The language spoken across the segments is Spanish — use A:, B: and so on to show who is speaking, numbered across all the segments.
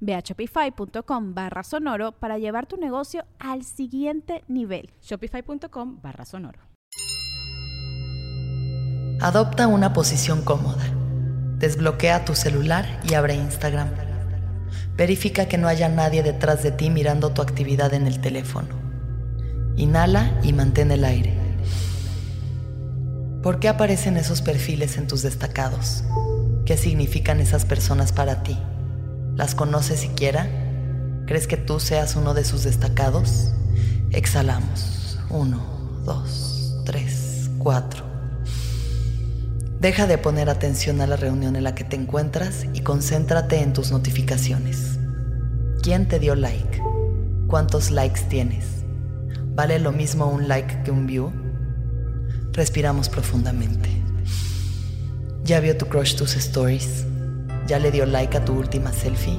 A: Ve a shopify.com barra sonoro para llevar tu negocio al siguiente nivel.
B: Shopify.com barra sonoro.
C: Adopta una posición cómoda. Desbloquea tu celular y abre Instagram. Verifica que no haya nadie detrás de ti mirando tu actividad en el teléfono. Inhala y mantén el aire. ¿Por qué aparecen esos perfiles en tus destacados? ¿Qué significan esas personas para ti? ¿Las conoces siquiera? ¿Crees que tú seas uno de sus destacados? Exhalamos. Uno, dos, tres, cuatro. Deja de poner atención a la reunión en la que te encuentras y concéntrate en tus notificaciones. ¿Quién te dio like? ¿Cuántos likes tienes? ¿Vale lo mismo un like que un view? Respiramos profundamente. ¿Ya vio tu crush tus stories? ¿Ya le dio like a tu última selfie?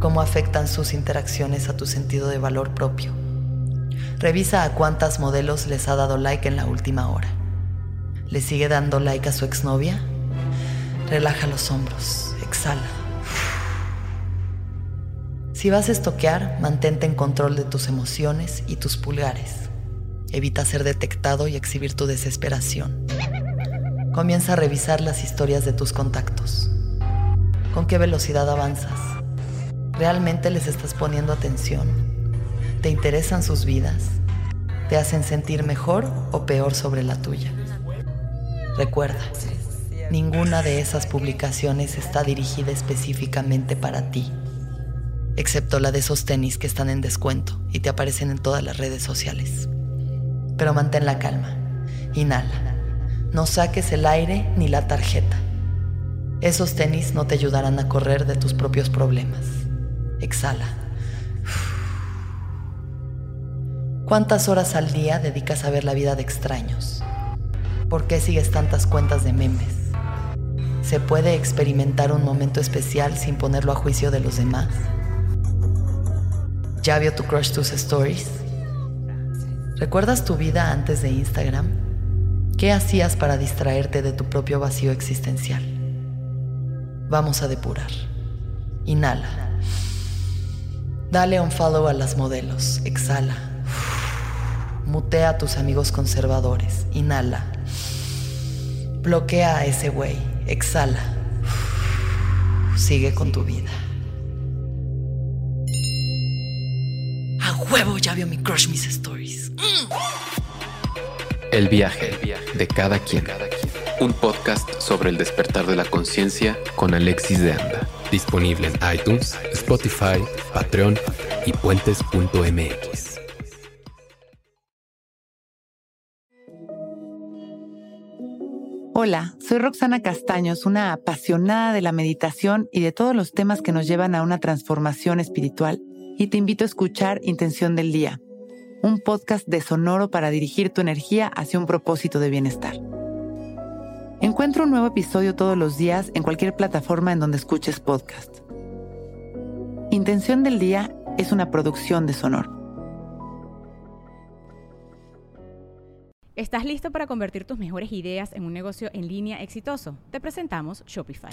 C: ¿Cómo afectan sus interacciones a tu sentido de valor propio? Revisa a cuántas modelos les ha dado like en la última hora. ¿Le sigue dando like a su exnovia? Relaja los hombros, exhala. Si vas a estoquear, mantente en control de tus emociones y tus pulgares. Evita ser detectado y exhibir tu desesperación. Comienza a revisar las historias de tus contactos. ¿Con qué velocidad avanzas? ¿Realmente les estás poniendo atención? ¿Te interesan sus vidas? ¿Te hacen sentir mejor o peor sobre la tuya? Recuerda, ninguna de esas publicaciones está dirigida específicamente para ti, excepto la de esos tenis que están en descuento y te aparecen en todas las redes sociales. Pero mantén la calma. Inhala. No saques el aire ni la tarjeta. Esos tenis no te ayudarán a correr de tus propios problemas. Exhala. ¿Cuántas horas al día dedicas a ver la vida de extraños? ¿Por qué sigues tantas cuentas de memes? ¿Se puede experimentar un momento especial sin ponerlo a juicio de los demás? ¿Ya vio tu crush tus stories? ¿Recuerdas tu vida antes de Instagram? ¿Qué hacías para distraerte de tu propio vacío existencial? Vamos a depurar. Inhala. Dale un follow a las modelos. Exhala. Mutea a tus amigos conservadores. Inhala. Bloquea a ese güey. Exhala. Sigue con tu vida. A huevo ya vio mi crush mis stories.
D: El viaje de cada quien un podcast sobre el despertar de la conciencia con Alexis de Anda. Disponible en iTunes, Spotify, Patreon y puentes.mx.
E: Hola, soy Roxana Castaños, una apasionada de la meditación y de todos los temas que nos llevan a una transformación espiritual, y te invito a escuchar Intención del Día, un podcast de sonoro para dirigir tu energía hacia un propósito de bienestar. Encuentra un nuevo episodio todos los días en cualquier plataforma en donde escuches podcast. Intención del Día es una producción de Sonor.
B: ¿Estás listo para convertir tus mejores ideas en un negocio en línea exitoso? Te presentamos Shopify.